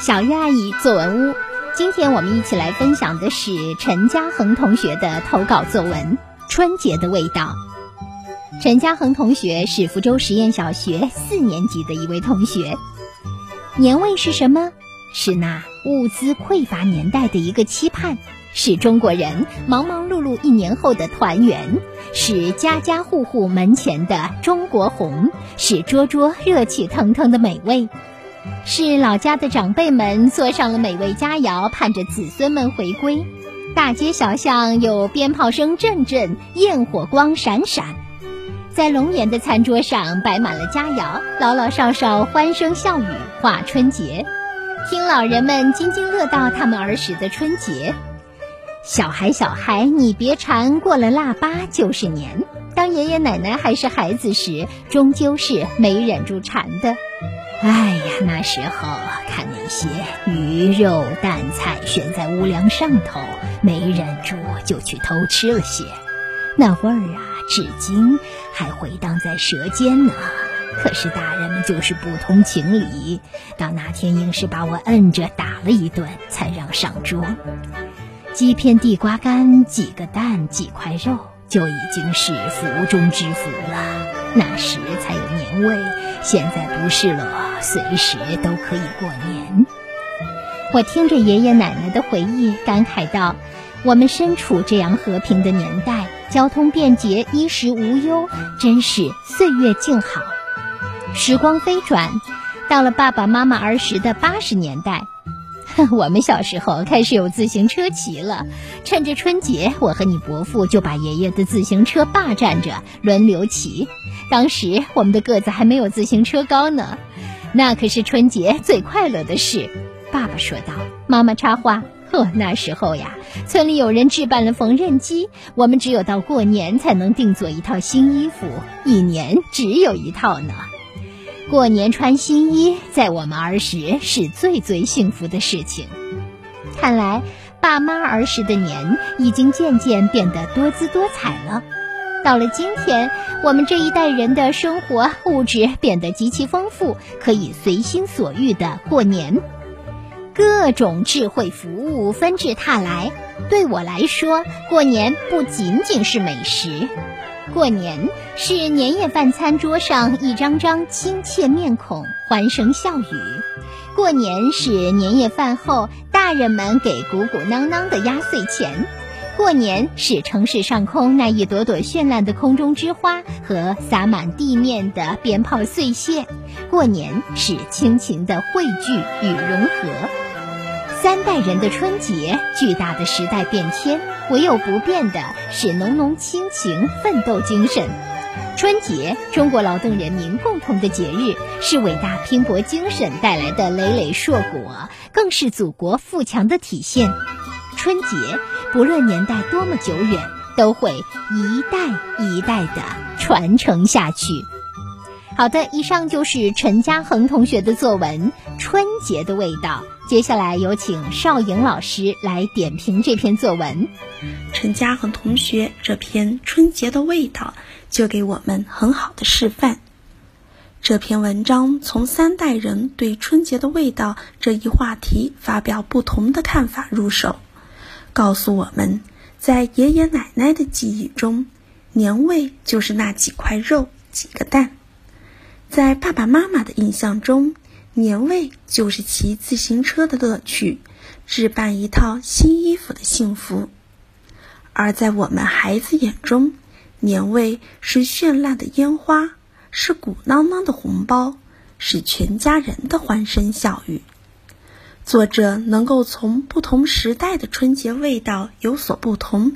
小月阿姨作文屋，今天我们一起来分享的是陈嘉恒同学的投稿作文《春节的味道》。陈嘉恒同学是福州实验小学四年级的一位同学。年味是什么？是那物资匮乏年代的一个期盼，是中国人忙忙碌碌一年后的团圆，是家家户户门前的中国红，是桌桌热气腾腾的美味。是老家的长辈们做上了美味佳肴，盼着子孙们回归。大街小巷有鞭炮声阵阵，焰火光闪闪，在龙岩的餐桌上摆满了佳肴，老老少少欢声笑语话春节，听老人们津津乐道他们儿时的春节。小孩小孩，你别馋，过了腊八就是年。当爷爷奶奶还是孩子时，终究是没忍住馋的。哎呀，那时候看那些鱼肉蛋菜悬在屋梁上头，没忍住就去偷吃了些，那味儿啊，至今还回荡在舌尖呢。可是大人们就是不通情理，到那天硬是把我摁着打了一顿，才让上桌。鸡片、地瓜干、几个蛋、几块肉，就已经是福中之福了。那时才有年味，现在不是了。随时都可以过年。我听着爷爷奶奶的回忆，感慨道：“我们身处这样和平的年代，交通便捷，衣食无忧，真是岁月静好。”时光飞转，到了爸爸妈妈儿时的八十年代，我们小时候开始有自行车骑了。趁着春节，我和你伯父就把爷爷的自行车霸占着，轮流骑。当时我们的个子还没有自行车高呢。那可是春节最快乐的事，爸爸说道。妈妈插话：“呵，那时候呀，村里有人置办了缝纫机，我们只有到过年才能定做一套新衣服，一年只有一套呢。过年穿新衣，在我们儿时是最最幸福的事情。看来，爸妈儿时的年已经渐渐变得多姿多彩了。”到了今天，我们这一代人的生活物质变得极其丰富，可以随心所欲的过年，各种智慧服务纷至沓来。对我来说，过年不仅仅是美食，过年是年夜饭餐桌上一张张亲切面孔，欢声笑语；过年是年夜饭后大人们给鼓鼓囊囊的压岁钱。过年是城市上空那一朵朵绚烂的空中之花和洒满地面的鞭炮碎屑，过年是亲情的汇聚与融合。三代人的春节，巨大的时代变迁，唯有不变的是浓浓亲情、奋斗精神。春节，中国劳动人民共同的节日，是伟大拼搏精神带来的累累硕果，更是祖国富强的体现。春节。不论年代多么久远，都会一代一代的传承下去。好的，以上就是陈嘉恒同学的作文《春节的味道》。接下来有请邵颖老师来点评这篇作文。陈嘉恒同学这篇《春节的味道》就给我们很好的示范。这篇文章从三代人对春节的味道这一话题发表不同的看法入手。告诉我们，在爷爷奶奶的记忆中，年味就是那几块肉、几个蛋；在爸爸妈妈的印象中，年味就是骑自行车的乐趣，置办一套新衣服的幸福；而在我们孩子眼中，年味是绚烂的烟花，是鼓囊囊的红包，是全家人的欢声笑语。作者能够从不同时代的春节味道有所不同，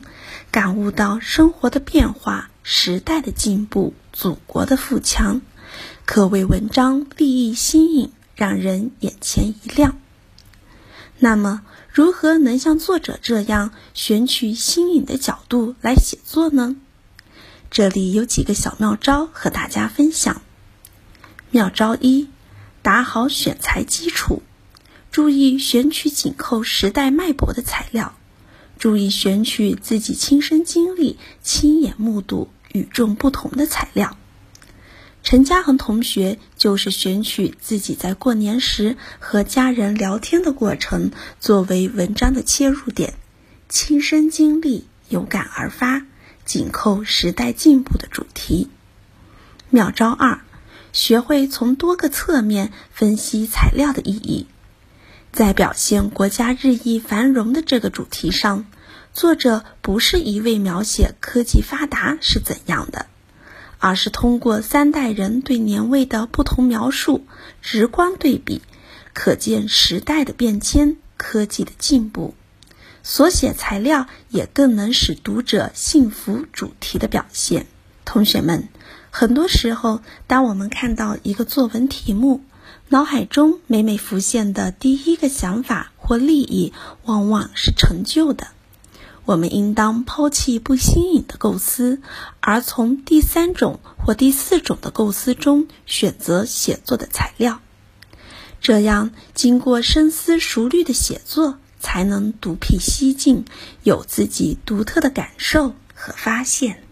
感悟到生活的变化、时代的进步、祖国的富强，可谓文章立意新颖，让人眼前一亮。那么，如何能像作者这样选取新颖的角度来写作呢？这里有几个小妙招和大家分享。妙招一：打好选材基础。注意选取紧扣时代脉搏的材料，注意选取自己亲身经历、亲眼目睹、与众不同的材料。陈嘉恒同学就是选取自己在过年时和家人聊天的过程作为文章的切入点，亲身经历，有感而发，紧扣时代进步的主题。妙招二：学会从多个侧面分析材料的意义。在表现国家日益繁荣的这个主题上，作者不是一味描写科技发达是怎样的，而是通过三代人对年味的不同描述，直观对比，可见时代的变迁、科技的进步。所写材料也更能使读者信服主题的表现。同学们，很多时候，当我们看到一个作文题目，脑海中每每浮现的第一个想法或利益，往往是陈旧的。我们应当抛弃不新颖的构思，而从第三种或第四种的构思中选择写作的材料。这样，经过深思熟虑的写作，才能独辟蹊径，有自己独特的感受和发现。